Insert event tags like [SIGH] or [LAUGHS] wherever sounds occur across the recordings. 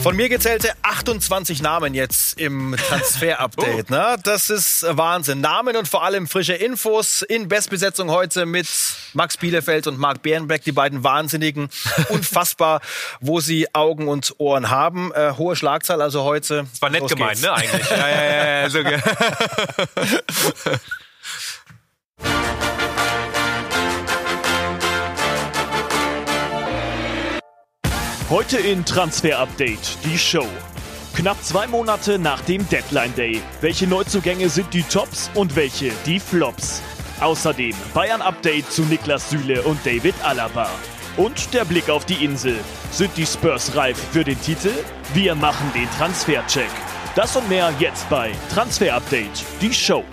Von mir gezählte 28 Namen jetzt im Transfer-Update. [LAUGHS] oh. ne? Das ist Wahnsinn. Namen und vor allem frische Infos in Bestbesetzung heute mit Max Bielefeld und Marc Bärenbeck, die beiden Wahnsinnigen. [LAUGHS] Unfassbar, wo sie Augen und Ohren haben. Äh, hohe Schlagzahl also heute. Das war nett Los gemeint, geht's. ne, eigentlich. ja, ja, ja, ja. [LAUGHS] Heute in Transfer Update, die Show. Knapp zwei Monate nach dem Deadline Day. Welche Neuzugänge sind die Tops und welche die Flops? Außerdem Bayern Update zu Niklas Süle und David Alaba. Und der Blick auf die Insel. Sind die Spurs reif für den Titel? Wir machen den Transfercheck. Das und mehr jetzt bei Transfer Update, die Show.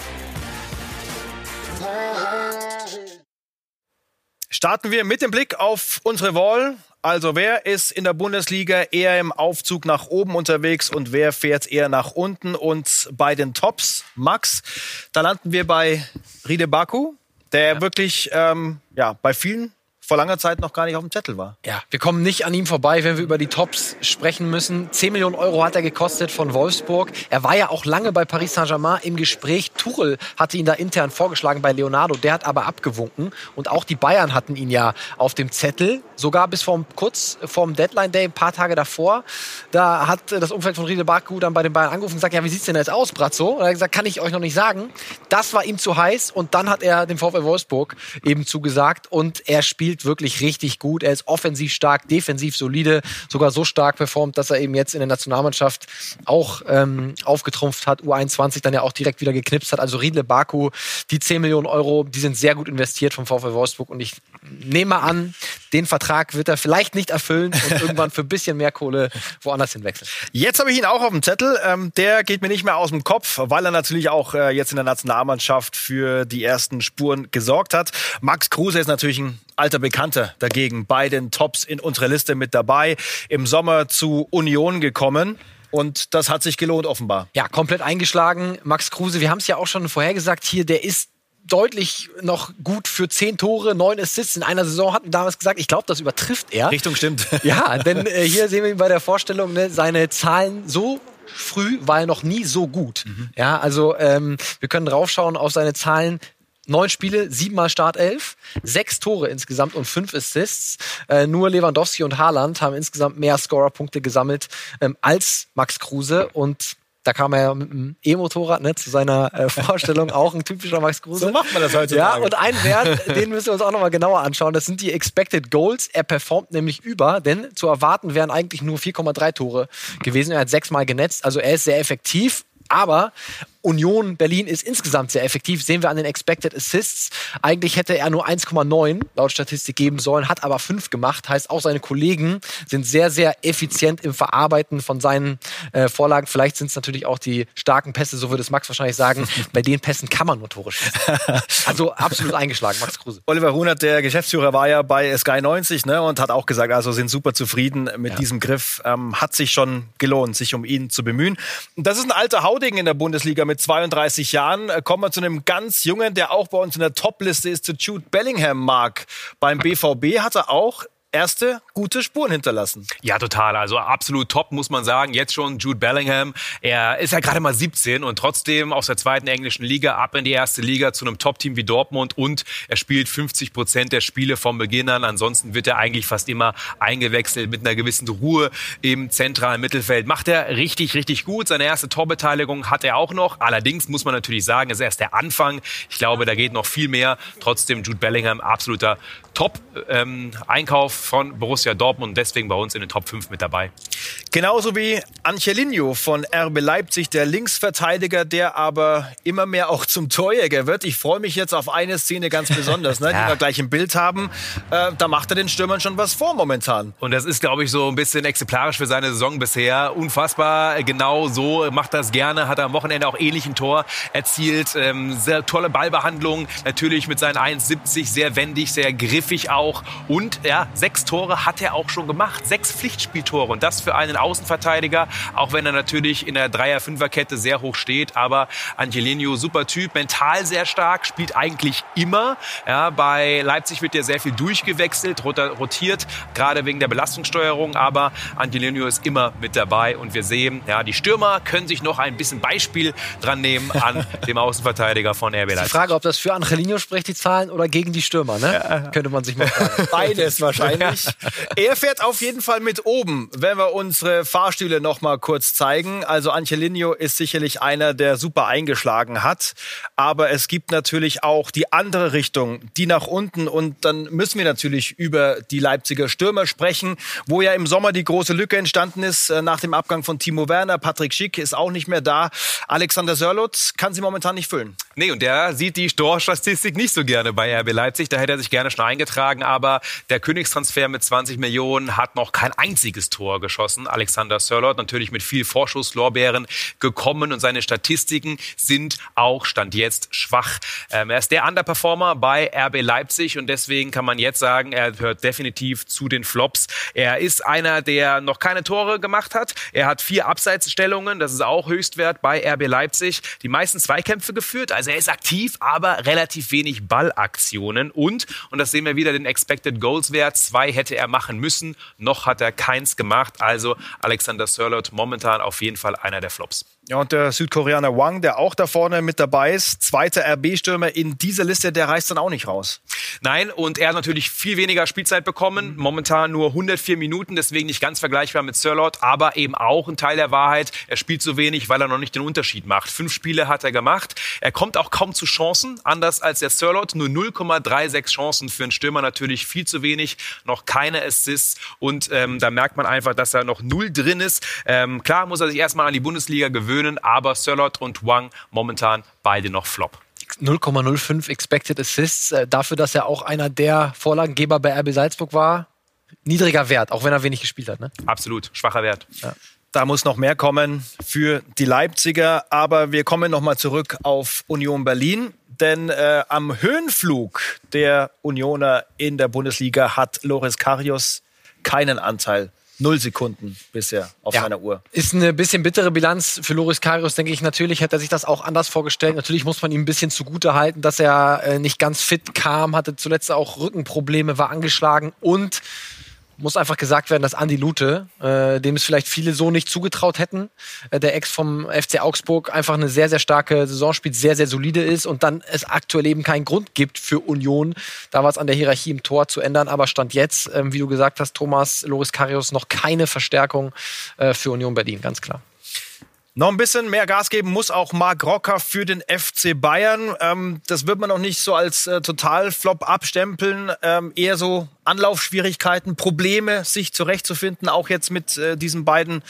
Starten wir mit dem Blick auf unsere Wall. Also wer ist in der Bundesliga eher im Aufzug nach oben unterwegs und wer fährt eher nach unten? Und bei den Tops, Max, da landen wir bei Ride Baku, der ja. wirklich ähm, ja, bei vielen vor langer Zeit noch gar nicht auf dem Zettel war. Ja, wir kommen nicht an ihm vorbei, wenn wir über die Tops sprechen müssen. 10 Millionen Euro hat er gekostet von Wolfsburg. Er war ja auch lange bei Paris Saint-Germain im Gespräch. Tuchel hatte ihn da intern vorgeschlagen bei Leonardo. Der hat aber abgewunken. Und auch die Bayern hatten ihn ja auf dem Zettel. Sogar bis vor, kurz vorm Deadline Day, ein paar Tage davor. Da hat das Umfeld von Riede Baku dann bei den Bayern angerufen und gesagt, ja, wie sieht's denn jetzt aus, Brazzo? Und er hat gesagt, kann ich euch noch nicht sagen. Das war ihm zu heiß. Und dann hat er dem VfL Wolfsburg eben zugesagt. Und er spielt spielt wirklich richtig gut. Er ist offensiv stark, defensiv solide, sogar so stark performt, dass er eben jetzt in der Nationalmannschaft auch ähm, aufgetrumpft hat, U21 dann ja auch direkt wieder geknipst hat. Also Riedle Baku, die 10 Millionen Euro, die sind sehr gut investiert vom VfL Wolfsburg und ich nehme an, den Vertrag wird er vielleicht nicht erfüllen und [LAUGHS] irgendwann für ein bisschen mehr Kohle woanders hinwechseln. Jetzt habe ich ihn auch auf dem Zettel. Ähm, der geht mir nicht mehr aus dem Kopf, weil er natürlich auch äh, jetzt in der Nationalmannschaft für die ersten Spuren gesorgt hat. Max Kruse ist natürlich ein alter Bekannter dagegen bei den Tops in unserer Liste mit dabei. Im Sommer zu Union gekommen. Und das hat sich gelohnt, offenbar. Ja, komplett eingeschlagen. Max Kruse, wir haben es ja auch schon vorhergesagt hier, der ist deutlich noch gut für zehn Tore, neun Assists in einer Saison, hatten damals gesagt. Ich glaube, das übertrifft er. Richtung stimmt. [LAUGHS] Ja, denn äh, hier sehen wir ihn bei der Vorstellung, ne, seine Zahlen so früh war er noch nie so gut. Mhm. Ja, also ähm, wir können draufschauen auf seine Zahlen neun Spiele, siebenmal Startelf, sechs Tore insgesamt und fünf Assists. Äh, nur Lewandowski und Haaland haben insgesamt mehr Scorerpunkte gesammelt ähm, als Max Kruse und da kam er mit einem E-Motorrad ne, zu seiner äh, Vorstellung, auch ein typischer Max Kruse. So macht man das heute. Ja, und ein Wert, den müssen wir uns auch nochmal genauer anschauen, das sind die Expected Goals. Er performt nämlich über, denn zu erwarten wären eigentlich nur 4,3 Tore gewesen. Er hat sechsmal genetzt, also er ist sehr effektiv. Aber Union Berlin ist insgesamt sehr effektiv. Sehen wir an den Expected Assists. Eigentlich hätte er nur 1,9 laut Statistik geben sollen, hat aber 5 gemacht. Heißt, auch seine Kollegen sind sehr, sehr effizient im Verarbeiten von seinen äh, Vorlagen. Vielleicht sind es natürlich auch die starken Pässe, so würde es Max wahrscheinlich sagen. [LAUGHS] Bei den Pässen kann man motorisch schießen. Also absolut eingeschlagen, Max Kruse. Oliver Hunert, der Geschäftsführer, war ja bei Sky 90 ne, und hat auch gesagt, also sind super zufrieden mit ja. diesem Griff. Ähm, hat sich schon gelohnt, sich um ihn zu bemühen. Das ist ein alter Hauding in der Bundesliga mit mit 32 Jahren. Äh, kommen wir zu einem ganz Jungen, der auch bei uns in der Top-Liste ist, zu Jude Bellingham, Mark. Beim BVB hat er auch erste gute Spuren hinterlassen. Ja, total. Also absolut top, muss man sagen. Jetzt schon Jude Bellingham. Er ist ja gerade mal 17 und trotzdem aus der zweiten englischen Liga ab in die erste Liga zu einem Top-Team wie Dortmund und er spielt 50 Prozent der Spiele vom Beginn an. Ansonsten wird er eigentlich fast immer eingewechselt mit einer gewissen Ruhe im zentralen Mittelfeld. Macht er richtig, richtig gut. Seine erste Torbeteiligung hat er auch noch. Allerdings muss man natürlich sagen, es ist erst der Anfang. Ich glaube, da geht noch viel mehr. Trotzdem Jude Bellingham absoluter Top-Einkauf ähm, von Borussia Dortmund, deswegen bei uns in den Top 5 mit dabei. Genauso wie Angelino von RB Leipzig, der Linksverteidiger, der aber immer mehr auch zum Torjäger wird. Ich freue mich jetzt auf eine Szene ganz besonders, ne, [LAUGHS] ja. die wir gleich im Bild haben. Äh, da macht er den Stürmern schon was vor momentan. Und das ist, glaube ich, so ein bisschen exemplarisch für seine Saison bisher. Unfassbar, genau so macht das gerne. Hat er am Wochenende auch ähnlich ein Tor erzielt. Ähm, sehr tolle Ballbehandlung, natürlich mit seinen 1,70 sehr wendig, sehr griffig auch. Und ja, sechs sechs Tore hat er auch schon gemacht. Sechs Pflichtspieltore. Und das für einen Außenverteidiger, auch wenn er natürlich in der Dreier-Fünfer-Kette sehr hoch steht. Aber Angelino, super Typ, mental sehr stark, spielt eigentlich immer. Ja, bei Leipzig wird ja sehr viel durchgewechselt, rotiert, gerade wegen der Belastungssteuerung. Aber Angelino ist immer mit dabei. Und wir sehen, ja, die Stürmer können sich noch ein bisschen Beispiel dran nehmen an [LAUGHS] dem Außenverteidiger von RB Leipzig. Die Frage, ob das für Angelino spricht, die Zahlen, oder gegen die Stürmer, ne? Ja. Könnte man sich mal [LAUGHS] fragen. Beides wahrscheinlich. [LAUGHS] er fährt auf jeden Fall mit oben, wenn wir unsere Fahrstühle noch mal kurz zeigen. Also Angelino ist sicherlich einer, der super eingeschlagen hat. Aber es gibt natürlich auch die andere Richtung, die nach unten. Und dann müssen wir natürlich über die Leipziger Stürmer sprechen, wo ja im Sommer die große Lücke entstanden ist äh, nach dem Abgang von Timo Werner. Patrick Schick ist auch nicht mehr da. Alexander Sörlot kann sie momentan nicht füllen. Nee, und der sieht die Torstatistik nicht so gerne bei RB Leipzig. Da hätte er sich gerne schon eingetragen. Aber der Königstransfer mit 20 Millionen hat noch kein einziges Tor geschossen. Alexander Sörlot natürlich mit viel Vorschusslorbeeren gekommen und seine Statistiken sind auch Stand jetzt schwach. Ähm, er ist der Underperformer bei RB Leipzig und deswegen kann man jetzt sagen, er gehört definitiv zu den Flops. Er ist einer, der noch keine Tore gemacht hat. Er hat vier Abseitsstellungen, das ist auch Höchstwert bei RB Leipzig. Die meisten Zweikämpfe geführt, also er ist aktiv, aber relativ wenig Ballaktionen und, und das sehen wir wieder, den Expected Goals Wert, zwei hätte er machen müssen, noch hat er keins gemacht, also Alexander Sörlot momentan auf jeden Fall einer der Flops. Ja, und der Südkoreaner Wang, der auch da vorne mit dabei ist, zweiter RB-Stürmer in dieser Liste, der reißt dann auch nicht raus. Nein, und er hat natürlich viel weniger Spielzeit bekommen. Momentan nur 104 Minuten, deswegen nicht ganz vergleichbar mit Sirlot, aber eben auch ein Teil der Wahrheit. Er spielt so wenig, weil er noch nicht den Unterschied macht. Fünf Spiele hat er gemacht. Er kommt auch kaum zu Chancen, anders als der Sirlot. Nur 0,36 Chancen für einen Stürmer natürlich viel zu wenig. Noch keine Assists und ähm, da merkt man einfach, dass er noch null drin ist. Ähm, klar muss er sich erstmal an die Bundesliga gewöhnen gewöhnen, aber Sörlot und Wang momentan beide noch Flop. 0,05 Expected Assists, äh, dafür, dass er auch einer der Vorlagengeber bei RB Salzburg war. Niedriger Wert, auch wenn er wenig gespielt hat. Ne? Absolut, schwacher Wert. Ja. Da muss noch mehr kommen für die Leipziger. Aber wir kommen nochmal zurück auf Union Berlin. Denn äh, am Höhenflug der Unioner in der Bundesliga hat Loris Karius keinen Anteil null Sekunden bisher auf ja. seiner Uhr. Ist eine bisschen bittere Bilanz für Loris Karius, denke ich. Natürlich hätte er sich das auch anders vorgestellt. Natürlich muss man ihm ein bisschen zugute halten, dass er äh, nicht ganz fit kam, hatte zuletzt auch Rückenprobleme, war angeschlagen und muss einfach gesagt werden, dass Andi Lute, äh, dem es vielleicht viele so nicht zugetraut hätten, äh, der Ex vom FC Augsburg, einfach eine sehr, sehr starke Saison spielt, sehr, sehr solide ist und dann es aktuell eben keinen Grund gibt für Union, da was an der Hierarchie im Tor zu ändern. Aber Stand jetzt, äh, wie du gesagt hast, Thomas, Loris Karius, noch keine Verstärkung äh, für Union Berlin, ganz klar. Noch ein bisschen mehr Gas geben muss auch Marc Rocker für den FC Bayern. Ähm, das wird man noch nicht so als äh, Totalflop abstempeln. Ähm, eher so Anlaufschwierigkeiten, Probleme, sich zurechtzufinden, auch jetzt mit äh, diesen beiden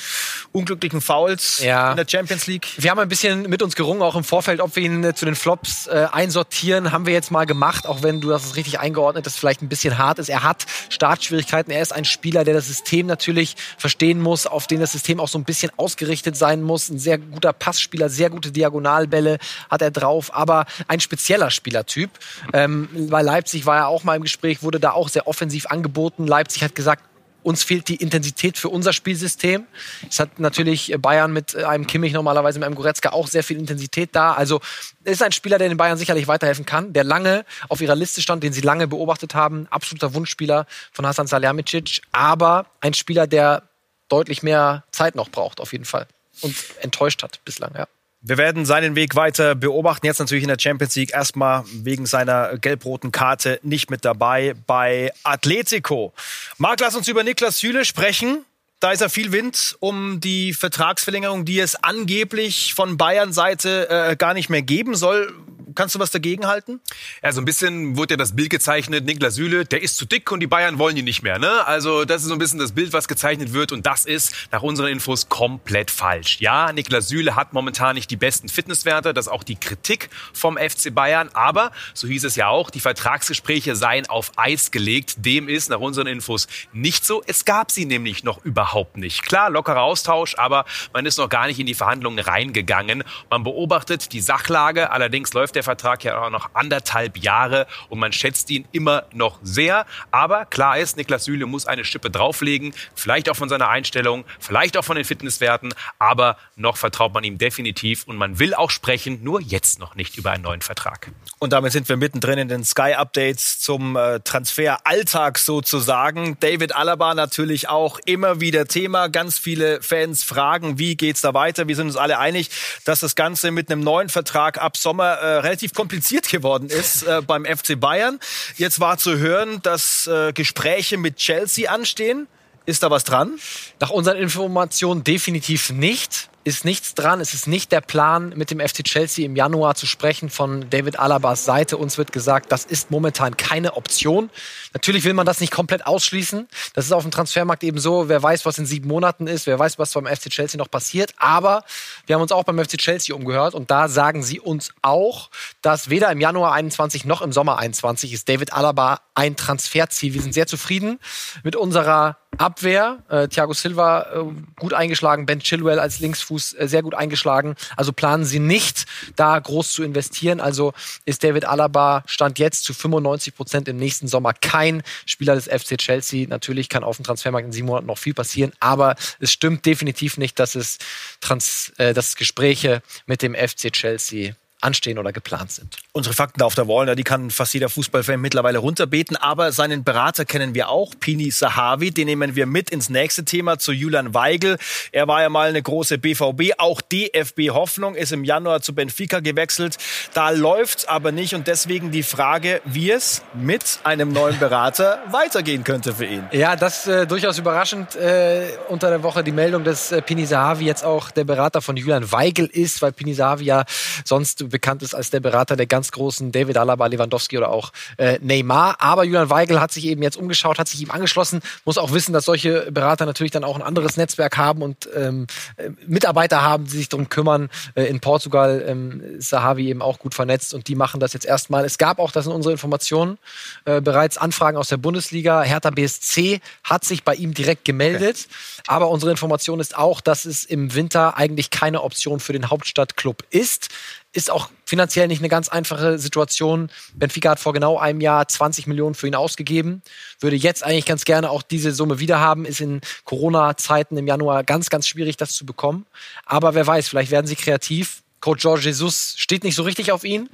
unglücklichen Fouls ja. in der Champions League. Wir haben ein bisschen mit uns gerungen, auch im Vorfeld, ob wir ihn äh, zu den Flops äh, einsortieren. Haben wir jetzt mal gemacht, auch wenn du das richtig eingeordnet, das vielleicht ein bisschen hart ist. Er hat Startschwierigkeiten. Er ist ein Spieler, der das System natürlich verstehen muss, auf den das System auch so ein bisschen ausgerichtet sein muss. Ein sehr guter Passspieler, sehr gute Diagonalbälle hat er drauf, aber ein spezieller Spielertyp. Ähm, bei Leipzig war er auch mal im Gespräch, wurde da auch sehr offen offensiv angeboten. Leipzig hat gesagt, uns fehlt die Intensität für unser Spielsystem. Es hat natürlich Bayern mit einem Kimmich normalerweise mit einem Goretzka auch sehr viel Intensität da. Also ist ein Spieler, der den Bayern sicherlich weiterhelfen kann, der lange auf ihrer Liste stand, den sie lange beobachtet haben. Absoluter Wunschspieler von Hasan Salihamidzic, aber ein Spieler, der deutlich mehr Zeit noch braucht, auf jeden Fall. Und enttäuscht hat bislang, ja. Wir werden seinen Weg weiter beobachten. Jetzt natürlich in der Champions League erstmal wegen seiner gelb-roten Karte nicht mit dabei bei Atletico. Marc, lass uns über Niklas Süle sprechen. Da ist ja viel Wind um die Vertragsverlängerung, die es angeblich von Bayern Seite äh, gar nicht mehr geben soll. Kannst du was dagegen halten? Ja, so ein bisschen wurde ja das Bild gezeichnet, Niklas Süle, der ist zu dick und die Bayern wollen ihn nicht mehr. Ne? Also das ist so ein bisschen das Bild, was gezeichnet wird und das ist nach unseren Infos komplett falsch. Ja, Niklas Süle hat momentan nicht die besten Fitnesswerte, das ist auch die Kritik vom FC Bayern, aber so hieß es ja auch, die Vertragsgespräche seien auf Eis gelegt. Dem ist nach unseren Infos nicht so. Es gab sie nämlich noch überhaupt nicht. Klar, lockerer Austausch, aber man ist noch gar nicht in die Verhandlungen reingegangen. Man beobachtet die Sachlage, allerdings läuft der Vertrag ja auch noch anderthalb Jahre und man schätzt ihn immer noch sehr. Aber klar ist, Niklas Süle muss eine Schippe drauflegen, vielleicht auch von seiner Einstellung, vielleicht auch von den Fitnesswerten, aber noch vertraut man ihm definitiv und man will auch sprechen, nur jetzt noch nicht über einen neuen Vertrag. Und damit sind wir mittendrin in den Sky-Updates zum äh, Transferalltag sozusagen. David Alaba natürlich auch immer wieder Thema. Ganz viele Fans fragen, wie geht's da weiter? Wir sind uns alle einig, dass das Ganze mit einem neuen Vertrag ab Sommer äh, relativ kompliziert geworden ist äh, beim FC Bayern. Jetzt war zu hören, dass äh, Gespräche mit Chelsea anstehen. Ist da was dran? Nach unseren Informationen definitiv nicht ist nichts dran. Es ist nicht der Plan, mit dem FC Chelsea im Januar zu sprechen von David Alabas Seite. Uns wird gesagt, das ist momentan keine Option. Natürlich will man das nicht komplett ausschließen. Das ist auf dem Transfermarkt eben so. Wer weiß, was in sieben Monaten ist. Wer weiß, was beim FC Chelsea noch passiert. Aber wir haben uns auch beim FC Chelsea umgehört und da sagen sie uns auch, dass weder im Januar 21 noch im Sommer 21 ist David Alaba ein Transferziel. Wir sind sehr zufrieden mit unserer Abwehr. Äh, Thiago Silva äh, gut eingeschlagen, Ben Chilwell als Linksfuß äh, sehr gut eingeschlagen. Also planen sie nicht, da groß zu investieren. Also ist David Alaba Stand jetzt zu 95 Prozent im nächsten Sommer kein Spieler des FC Chelsea. Natürlich kann auf dem Transfermarkt in sieben Monaten noch viel passieren, aber es stimmt definitiv nicht, dass es, Trans äh, dass es Gespräche mit dem FC Chelsea anstehen oder geplant sind. Unsere Fakten auf der Wall, die kann fast jeder Fußballfan mittlerweile runterbeten, aber seinen Berater kennen wir auch, Pini Sahavi, den nehmen wir mit ins nächste Thema zu Julian Weigel. Er war ja mal eine große BVB, auch DFB Hoffnung, ist im Januar zu Benfica gewechselt. Da läuft's aber nicht und deswegen die Frage, wie es mit einem neuen Berater [LAUGHS] weitergehen könnte für ihn. Ja, das äh, durchaus überraschend äh, unter der Woche die Meldung, dass äh, Pini Sahavi jetzt auch der Berater von Julian Weigel ist, weil Pini Sahavi ja sonst bekannt ist als der Berater der ganz großen David Alaba, Lewandowski oder auch äh, Neymar. Aber Julian Weigel hat sich eben jetzt umgeschaut, hat sich ihm angeschlossen, muss auch wissen, dass solche Berater natürlich dann auch ein anderes Netzwerk haben und ähm, äh, Mitarbeiter haben, die sich darum kümmern. Äh, in Portugal ähm, ist Sahavi eben auch gut vernetzt und die machen das jetzt erstmal. Es gab auch, das sind unsere Informationen, äh, bereits Anfragen aus der Bundesliga. Hertha BSC hat sich bei ihm direkt gemeldet. Okay. Aber unsere Information ist auch, dass es im Winter eigentlich keine Option für den Hauptstadtclub ist ist auch finanziell nicht eine ganz einfache Situation. Benfica hat vor genau einem Jahr 20 Millionen für ihn ausgegeben, würde jetzt eigentlich ganz gerne auch diese Summe wieder haben. Ist in Corona-Zeiten im Januar ganz, ganz schwierig, das zu bekommen. Aber wer weiß, vielleicht werden sie kreativ. Coach George Jesus steht nicht so richtig auf ihn.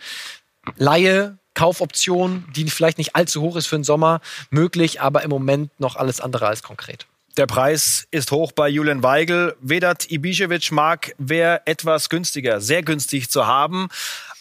Laie, Kaufoption, die vielleicht nicht allzu hoch ist für den Sommer, möglich, aber im Moment noch alles andere als konkret. Der Preis ist hoch bei Julian Weigel. Vedat Ibišević mag wer etwas günstiger, sehr günstig zu haben.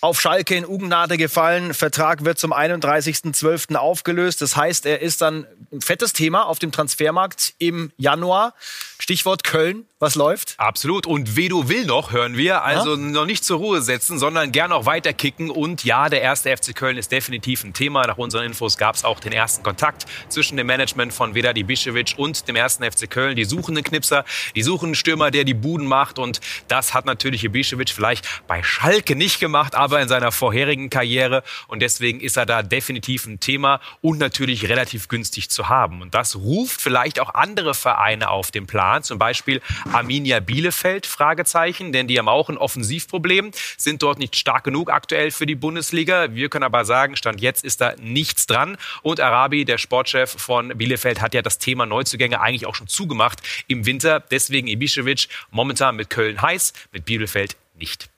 Auf Schalke in Ugnade gefallen. Vertrag wird zum 31.12. aufgelöst. Das heißt, er ist dann ein fettes Thema auf dem Transfermarkt im Januar. Stichwort Köln. Was läuft? Absolut. Und Vedo will noch, hören wir. Also ja? noch nicht zur Ruhe setzen, sondern gern auch weiter kicken. Und ja, der erste FC Köln ist definitiv ein Thema. Nach unseren Infos gab es auch den ersten Kontakt zwischen dem Management von Vedat Ibišević und dem ersten FC Köln. Die suchen einen Knipser, die suchen einen Stürmer, der die Buden macht. Und das hat natürlich Ibišević vielleicht bei Schalke nicht gemacht, aber in seiner vorherigen Karriere. Und deswegen ist er da definitiv ein Thema und natürlich relativ günstig zu haben. Und das ruft vielleicht auch andere Vereine auf den Plan. Zum Beispiel Arminia Bielefeld? Fragezeichen, denn die haben auch ein Offensivproblem, sind dort nicht stark genug aktuell für die Bundesliga. Wir können aber sagen, Stand jetzt ist da nichts dran. Und Arabi, der Sportchef von Bielefeld, hat ja das Thema Neuzugänge eigentlich auch schon zugemacht im Winter. Deswegen Ibišević momentan mit Köln heiß, mit Bielefeld nicht.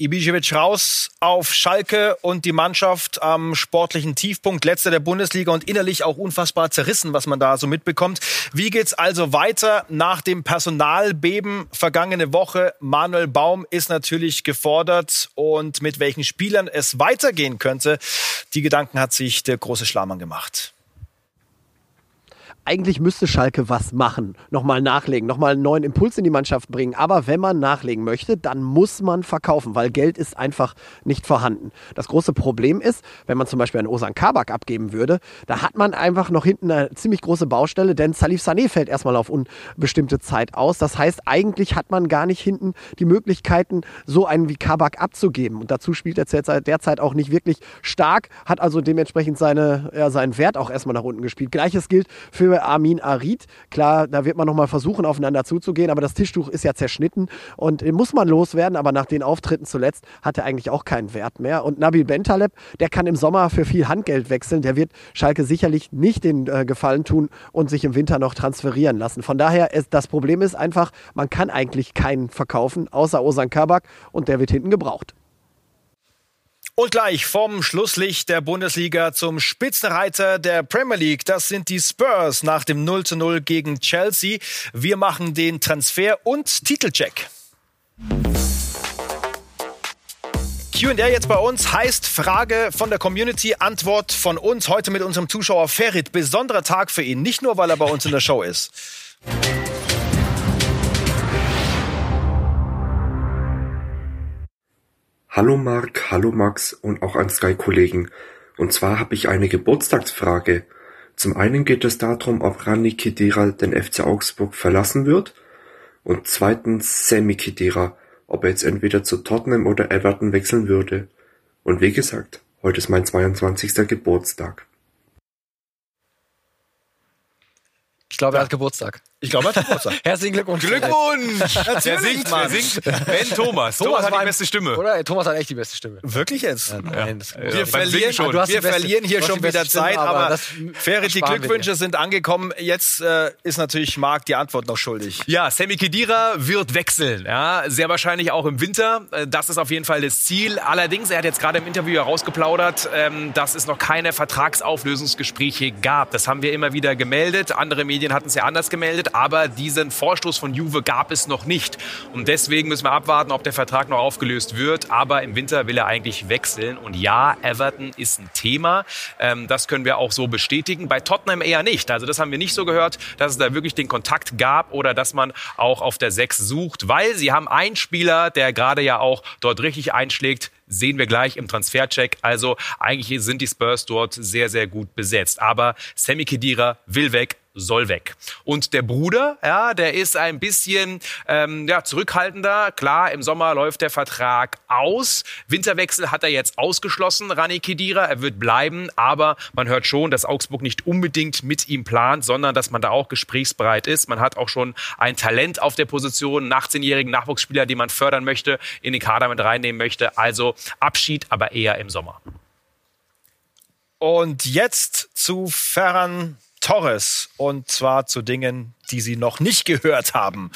Ibišević raus auf Schalke und die Mannschaft am sportlichen Tiefpunkt, letzter der Bundesliga und innerlich auch unfassbar zerrissen, was man da so mitbekommt. Wie geht's also weiter nach dem Personalbeben vergangene Woche? Manuel Baum ist natürlich gefordert und mit welchen Spielern es weitergehen könnte, die Gedanken hat sich der große Schlamann gemacht eigentlich müsste Schalke was machen. Nochmal nachlegen, nochmal einen neuen Impuls in die Mannschaft bringen. Aber wenn man nachlegen möchte, dann muss man verkaufen, weil Geld ist einfach nicht vorhanden. Das große Problem ist, wenn man zum Beispiel einen Osan Kabak abgeben würde, da hat man einfach noch hinten eine ziemlich große Baustelle, denn Salif Sané fällt erstmal auf unbestimmte Zeit aus. Das heißt, eigentlich hat man gar nicht hinten die Möglichkeiten, so einen wie Kabak abzugeben. Und dazu spielt er derzeit auch nicht wirklich stark, hat also dementsprechend seine, ja, seinen Wert auch erstmal nach unten gespielt. Gleiches gilt für Junge Armin Arid. Klar, da wird man nochmal versuchen, aufeinander zuzugehen, aber das Tischtuch ist ja zerschnitten und den muss man loswerden, aber nach den Auftritten zuletzt hat er eigentlich auch keinen Wert mehr. Und Nabil Bentaleb, der kann im Sommer für viel Handgeld wechseln, der wird Schalke sicherlich nicht den äh, Gefallen tun und sich im Winter noch transferieren lassen. Von daher, ist, das Problem ist einfach, man kann eigentlich keinen verkaufen, außer Osan Kabak und der wird hinten gebraucht. Und gleich vom Schlusslicht der Bundesliga zum Spitzenreiter der Premier League. Das sind die Spurs nach dem 0 zu 0 gegen Chelsea. Wir machen den Transfer- und Titelcheck. Q&A jetzt bei uns heißt Frage von der Community, Antwort von uns. Heute mit unserem Zuschauer Ferit. Besonderer Tag für ihn. Nicht nur, weil er bei uns in der Show ist. Hallo Marc, hallo Max und auch an Sky-Kollegen. Und zwar habe ich eine Geburtstagsfrage. Zum einen geht es darum, ob Rani Khedira den FC Augsburg verlassen wird. Und zweitens Sammy Khedira, ob er jetzt entweder zu Tottenham oder Everton wechseln würde. Und wie gesagt, heute ist mein 22. Geburtstag. Ich glaube, er hat Geburtstag. Ich glaube, er hat Geburtstag. [LAUGHS] Herzlichen Glückwunsch. Glückwunsch! [LAUGHS] Wer singt, wer singt? Ben Thomas. Thomas hat war die beste Stimme. Oder? Thomas hat echt die beste Stimme. Wirklich jetzt? Nein, das- Ja, Wir verlieren, schon. Wir beste- verlieren hier schon wieder Zeit, Stimme, aber aber das Ferit, die Glückwünsche sind angekommen. Jetzt äh, ist natürlich Marc die Antwort noch schuldig. Ja, Sammy Kedira wird wechseln. Ja, sehr wahrscheinlich auch im Winter. Äh, Das ist auf jeden Fall das Ziel. Allerdings, er hat jetzt gerade im Interview herausgeplaudert, ähm, dass es noch keine Vertragsauflösungsgespräche gab. Das haben wir immer wieder gemeldet. Andere Medien hatten es ja anders gemeldet, aber diesen Vorstoß von Juve gab es noch nicht. Und deswegen müssen wir abwarten, ob der Vertrag noch aufgelöst wird. Aber im Winter will er eigentlich wechseln. Und ja, Everton ist ein Thema. Ähm, das können wir auch so bestätigen. Bei Tottenham eher nicht. Also das haben wir nicht so gehört, dass es da wirklich den Kontakt gab oder dass man auch auf der 6 sucht, weil sie haben einen Spieler, der gerade ja auch dort richtig einschlägt, sehen wir gleich im Transfercheck. Also eigentlich sind die Spurs dort sehr, sehr gut besetzt. Aber Sammy Kedira will weg, soll weg. Und der Bruder, ja, der ist ein bisschen ähm, ja, zurückhaltender. Klar, im Sommer läuft der Vertrag aus. Winterwechsel hat er jetzt ausgeschlossen, Rani Kedira. Er wird bleiben, aber man hört schon, dass Augsburg nicht unbedingt mit ihm plant, sondern dass man da auch gesprächsbereit ist. Man hat auch schon ein Talent auf der Position, einen 18-jährigen Nachwuchsspieler, den man fördern möchte, in den Kader mit reinnehmen möchte. Also Abschied, aber eher im Sommer. Und jetzt zu Ferran Torres. Und zwar zu Dingen, die Sie noch nicht gehört haben.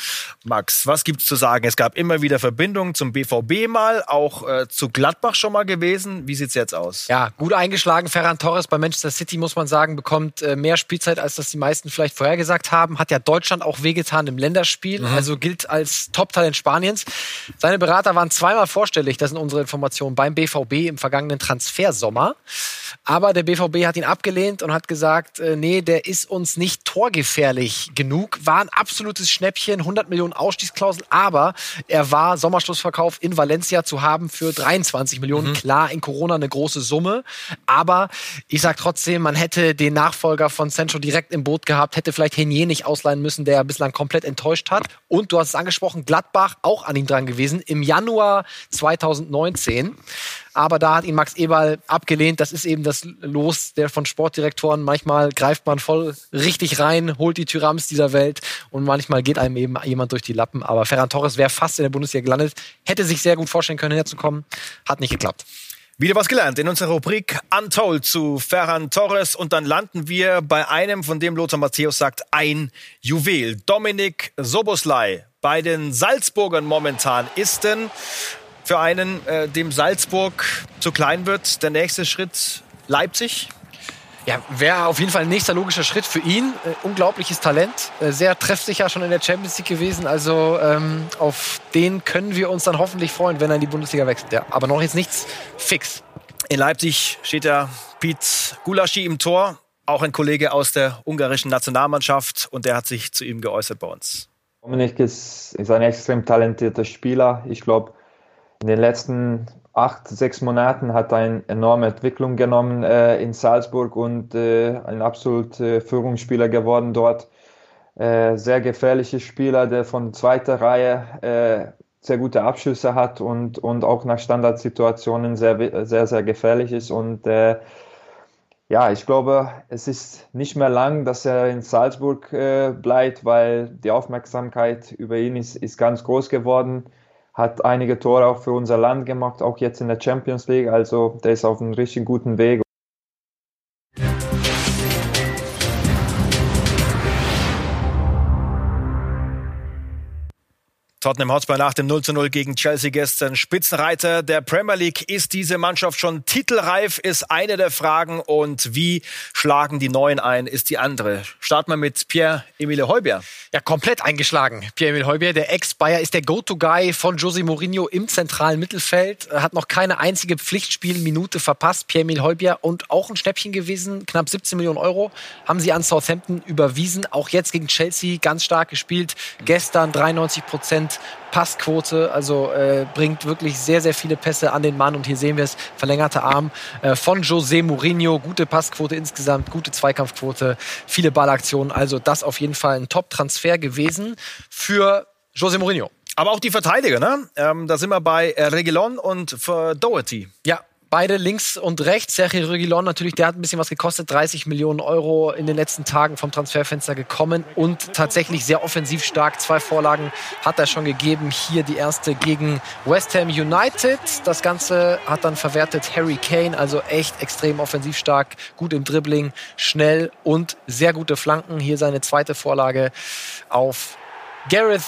Max, was gibt's zu sagen? Es gab immer wieder Verbindungen zum BVB mal, auch äh, zu Gladbach schon mal gewesen. Wie sieht's jetzt aus? Ja, gut eingeschlagen. Ferran Torres bei Manchester City, muss man sagen, bekommt äh, mehr Spielzeit, als das die meisten vielleicht vorhergesagt haben. Hat ja Deutschland auch wehgetan im Länderspiel, also gilt als Top-Talent Spaniens. Seine Berater waren zweimal vorstellig, das sind unsere Informationen, beim BVB im vergangenen Transfersommer. Aber der BVB hat ihn abgelehnt und hat gesagt, äh, nee, der ist uns nicht torgefährlich genug. War ein absolutes Schnäppchen, 100 Millionen Ausstiegsklausel, aber er war Sommerschlussverkauf in Valencia zu haben für 23 Millionen. Klar, in Corona eine große Summe, aber ich sag trotzdem, man hätte den Nachfolger von Sancho direkt im Boot gehabt, hätte vielleicht Henier nicht ausleihen müssen, der ja bislang komplett enttäuscht hat. Und du hast es angesprochen, Gladbach auch an ihm dran gewesen im Januar 2019. Aber da hat ihn Max Eberl abgelehnt. Das ist eben das Los der von Sportdirektoren. Manchmal greift man voll richtig rein, holt die Tyrams dieser Welt und manchmal geht einem eben jemand durch die Lappen. Aber Ferran Torres wäre fast in der Bundesliga gelandet, hätte sich sehr gut vorstellen können, herzukommen. Hat nicht geklappt. Wieder was gelernt in unserer Rubrik Untold zu Ferran Torres und dann landen wir bei einem, von dem Lothar Matthäus sagt, ein Juwel. Dominik Soboslai bei den Salzburgern momentan ist denn für einen, äh, dem Salzburg zu klein wird, der nächste Schritt Leipzig? Ja, wäre auf jeden Fall ein nächster logischer Schritt für ihn. Äh, unglaubliches Talent, äh, sehr treffsicher schon in der Champions League gewesen. Also ähm, auf den können wir uns dann hoffentlich freuen, wenn er in die Bundesliga wechselt. Ja, aber noch jetzt nichts fix. In Leipzig steht der Piet Gulaschi im Tor, auch ein Kollege aus der ungarischen Nationalmannschaft und der hat sich zu ihm geäußert bei uns. Dominik ist, ist ein extrem talentierter Spieler. Ich glaube, in den letzten acht, sechs Monaten hat eine enorme Entwicklung genommen äh, in Salzburg und äh, ein absolut äh, Führungsspieler geworden dort. Äh, sehr gefährlicher Spieler, der von zweiter Reihe äh, sehr gute Abschüsse hat und, und auch nach Standardsituationen sehr, sehr, sehr gefährlich ist. Und äh, ja, ich glaube, es ist nicht mehr lang, dass er in Salzburg bleibt, weil die Aufmerksamkeit über ihn ist, ist ganz groß geworden. Hat einige Tore auch für unser Land gemacht, auch jetzt in der Champions League. Also der ist auf einem richtig guten Weg. Tottenham Hotspur nach dem 0 zu 0 gegen Chelsea gestern. Spitzenreiter der Premier League. Ist diese Mannschaft schon titelreif? Ist eine der Fragen. Und wie schlagen die Neuen ein? Ist die andere. Starten wir mit Pierre-Emile Heubier. Ja, komplett eingeschlagen. Pierre-Emile Heubier, der Ex-Bayer, ist der Go-To-Guy von Jose Mourinho im zentralen Mittelfeld. Hat noch keine einzige Pflichtspielminute verpasst. Pierre-Emile Heubier und auch ein Schnäppchen gewesen. Knapp 17 Millionen Euro haben sie an Southampton überwiesen. Auch jetzt gegen Chelsea ganz stark gespielt. Gestern 93 Prozent Passquote, also äh, bringt wirklich sehr, sehr viele Pässe an den Mann. Und hier sehen wir es, verlängerte Arm äh, von José Mourinho, gute Passquote insgesamt, gute Zweikampfquote, viele Ballaktionen. Also das auf jeden Fall ein Top-Transfer gewesen für José Mourinho. Aber auch die Verteidiger, ne? Ähm, da sind wir bei Regelon und für Doherty. Ja, Beide links und rechts. Sergio Reguilon natürlich, der hat ein bisschen was gekostet. 30 Millionen Euro in den letzten Tagen vom Transferfenster gekommen und tatsächlich sehr offensiv stark. Zwei Vorlagen hat er schon gegeben. Hier die erste gegen West Ham United. Das Ganze hat dann verwertet Harry Kane. Also echt extrem offensiv stark, gut im Dribbling, schnell und sehr gute Flanken. Hier seine zweite Vorlage auf Gareth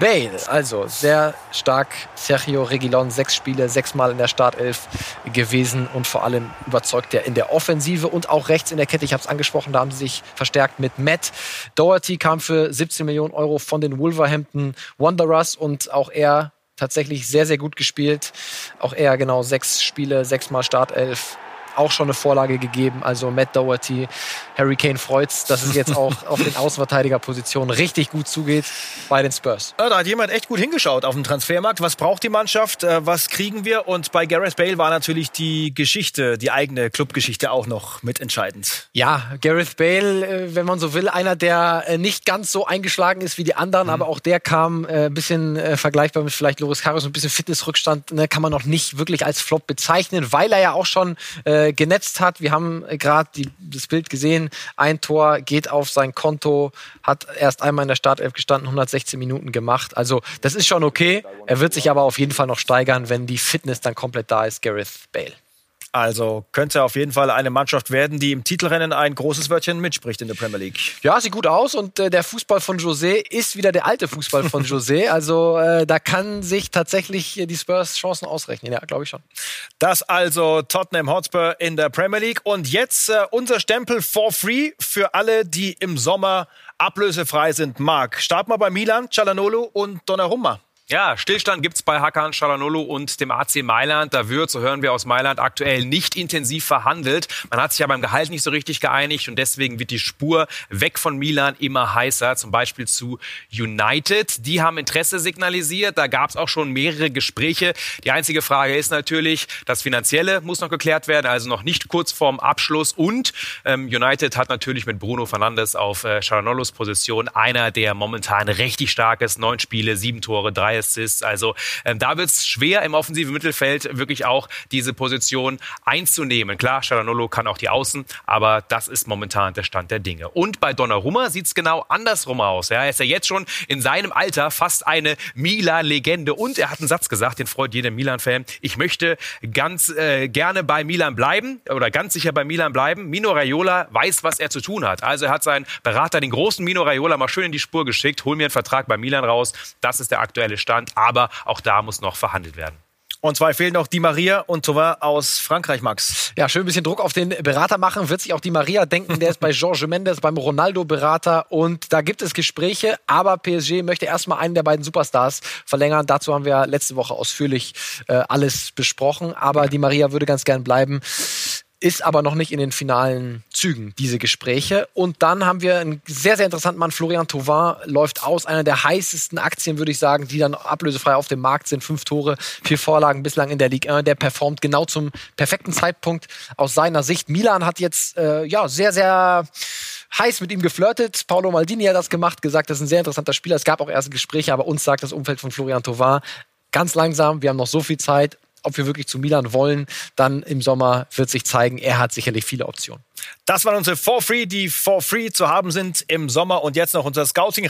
Bale, also sehr stark. Sergio Reguilon, sechs Spiele, sechsmal in der Startelf gewesen und vor allem überzeugt er in der Offensive und auch rechts in der Kette. Ich habe es angesprochen, da haben sie sich verstärkt mit Matt. Doherty kam für 17 Millionen Euro von den Wolverhampton Wanderers und auch er tatsächlich sehr, sehr gut gespielt. Auch er genau sechs Spiele, sechsmal Startelf auch schon eine Vorlage gegeben. Also Matt Doherty, Harry Kane freut's, dass es jetzt auch [LAUGHS] auf den Außenverteidigerpositionen richtig gut zugeht bei den Spurs. Ja, da hat jemand echt gut hingeschaut auf dem Transfermarkt. Was braucht die Mannschaft? Äh, was kriegen wir? Und bei Gareth Bale war natürlich die Geschichte, die eigene Clubgeschichte auch noch mitentscheidend. Ja, Gareth Bale, äh, wenn man so will, einer, der äh, nicht ganz so eingeschlagen ist wie die anderen, mhm. aber auch der kam ein bisschen vergleichbar mit vielleicht Loris Karius, ein bisschen Fitnessrückstand, ne, kann man noch nicht wirklich als Flop bezeichnen, weil er ja auch schon äh, genetzt hat. Wir haben gerade das Bild gesehen. Ein Tor geht auf sein Konto, hat erst einmal in der Startelf gestanden, 116 Minuten gemacht. Also das ist schon okay. Er wird sich aber auf jeden Fall noch steigern, wenn die Fitness dann komplett da ist, Gareth Bale. Also könnte auf jeden Fall eine Mannschaft werden, die im Titelrennen ein großes Wörtchen mitspricht in der Premier League. Ja, sieht gut aus und äh, der Fußball von José ist wieder der alte Fußball von [LAUGHS] José. Also äh, da kann sich tatsächlich die Spurs Chancen ausrechnen, ja, glaube ich schon. Das also Tottenham Hotspur in der Premier League und jetzt äh, unser Stempel for free für alle, die im Sommer ablösefrei sind. Marc, starten wir bei Milan, Cialanolo und Donnarumma. Ja, Stillstand gibt's bei Hakan Çalhanoğlu und dem AC Mailand. Da wird, so hören wir aus Mailand, aktuell nicht intensiv verhandelt. Man hat sich ja beim Gehalt nicht so richtig geeinigt und deswegen wird die Spur weg von Milan immer heißer. Zum Beispiel zu United. Die haben Interesse signalisiert. Da gab's auch schon mehrere Gespräche. Die einzige Frage ist natürlich, das Finanzielle muss noch geklärt werden, also noch nicht kurz vorm Abschluss. Und ähm, United hat natürlich mit Bruno Fernandes auf äh, Çalhanoğlu's Position einer, der momentan richtig stark ist. Neun Spiele, sieben Tore, drei drei Assists. Also ähm, da wird es schwer im offensiven Mittelfeld wirklich auch diese Position einzunehmen. Klar, Sharanolo kann auch die Außen, aber das ist momentan der Stand der Dinge. Und bei Donnarumma sieht es genau andersrum aus. Ja, er ist ja jetzt schon in seinem Alter fast eine Milan-Legende und er hat einen Satz gesagt, den freut jeder Milan-Fan. Ich möchte ganz äh, gerne bei Milan bleiben oder ganz sicher bei Milan bleiben. Mino Raiola weiß, was er zu tun hat. Also er hat seinen Berater, den großen Mino Raiola, mal schön in die Spur geschickt. Hol mir einen Vertrag bei Milan raus. Das ist der aktuelle Stand, aber auch da muss noch verhandelt werden. Und zwei fehlen noch die Maria und Thauvin aus Frankreich, Max. Ja, schön ein bisschen Druck auf den Berater machen. Wird sich auch die Maria denken, der ist bei [LAUGHS] Georges Mendes, beim Ronaldo-Berater. Und da gibt es Gespräche, aber PSG möchte erstmal einen der beiden Superstars verlängern. Dazu haben wir letzte Woche ausführlich äh, alles besprochen. Aber die Maria würde ganz gern bleiben ist aber noch nicht in den finalen Zügen, diese Gespräche. Und dann haben wir einen sehr, sehr interessanten Mann, Florian Thauvin, läuft aus, einer der heißesten Aktien, würde ich sagen, die dann ablösefrei auf dem Markt sind. Fünf Tore, vier Vorlagen bislang in der Ligue 1. Der performt genau zum perfekten Zeitpunkt aus seiner Sicht. Milan hat jetzt äh, ja sehr, sehr heiß mit ihm geflirtet. Paolo Maldini hat das gemacht, gesagt, das ist ein sehr interessanter Spieler. Es gab auch erste Gespräche, aber uns sagt das Umfeld von Florian Thauvin ganz langsam, wir haben noch so viel Zeit ob wir wirklich zu Milan wollen, dann im Sommer wird sich zeigen, er hat sicherlich viele Optionen. Das waren unsere For Free, die For Free zu haben sind im Sommer und jetzt noch unser Scouting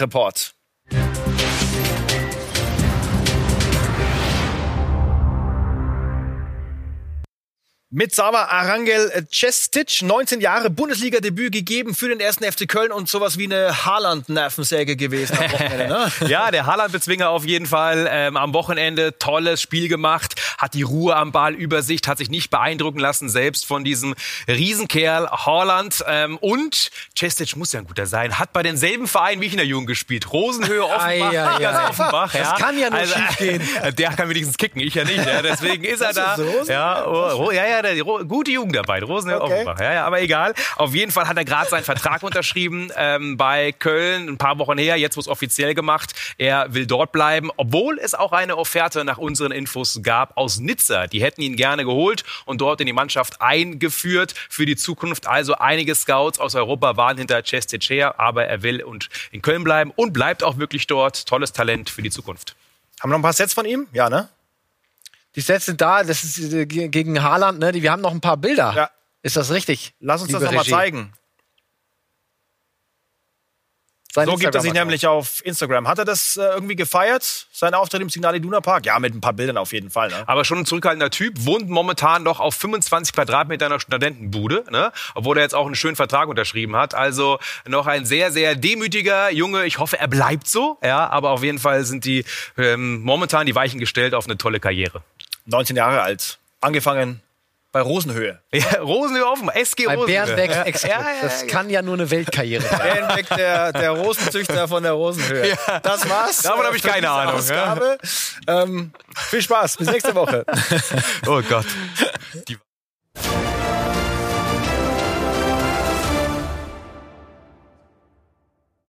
mit Sava Arangel Cestic, 19 Jahre Bundesliga-Debüt gegeben für den ersten FC Köln und sowas wie eine Haaland-Nervensäge gewesen am Wochenende. Ne? [LAUGHS] ja, der Haaland-Bezwinger auf jeden Fall ähm, am Wochenende tolles Spiel gemacht, hat die Ruhe am Ball, Übersicht, hat sich nicht beeindrucken lassen, selbst von diesem Riesenkerl Haaland. Ähm, und Cestic muss ja ein guter sein, hat bei denselben Vereinen wie ich in der Jugend gespielt. Rosenhöhe, Offenbach, ai, ai. Offenbach. Ja. Das kann ja nur also, schief gehen. [LAUGHS] Der kann wenigstens kicken, ich ja nicht. Ja. Deswegen ist er da. ist? Ja, oh, oh, ja, ja, der, Ro- gute Jugend dabei, Rosenhöhe, Okay. Offenbach. Ja, ja, aber egal. Auf jeden Fall hat er gerade seinen Vertrag [LAUGHS] unterschrieben ähm, bei Köln, ein paar Wochen her. Jetzt wurde es offiziell gemacht. Er will dort bleiben, obwohl es auch eine Offerte nach unseren Infos gab aus Nizza. Die hätten ihn gerne geholt und dort in die Mannschaft eingeführt für die Zukunft. Also einige Scouts aus Europa waren hinter Cestic her, aber er will und in Köln bleiben und bleibt auch wirklich dort. Tolles Talent für die Zukunft. Haben wir noch ein paar Sets von ihm? Ja, ne? Die Sets sind da, das ist äh, ge- gegen Haaland, ne? Wir haben noch ein paar Bilder. Ja. Ist das richtig? Lass uns das nochmal zeigen. Sein So gibt er sich nämlich auf Instagram. Hat er das äh, irgendwie gefeiert? Sein Auftritt im Signal Iduna Park? Ja, mit ein paar Bildern auf jeden Fall. Ne? aber schon ein zurückhaltender Typ, wohnt momentan noch auf 25 Quadratmeter einer Studentenbude, ne? obwohl er jetzt auch einen schönen Vertrag unterschrieben hat. Also noch ein sehr, sehr demütiger Junge. Ich hoffe, er bleibt so. Ja, aber auf jeden Fall sind die ähm, momentan die Weichen gestellt auf eine tolle Karriere. 19 Jahre alt. Angefangen bei Rosenhöhe. Ja, Rosenhöhe offen, SG Bei Rosenhöhe. Bärenbergs Ja, Ex ja, ja, Das kann ja nur eine Weltkarriere sein. Bärenbeck, der, der Rosenzüchter von der Rosenhöhe. Das war's. Davon äh, hab ich keine Ahnung. Ähm, viel Spaß. Bis nächste Woche. [LAUGHS] Oh Gott. Die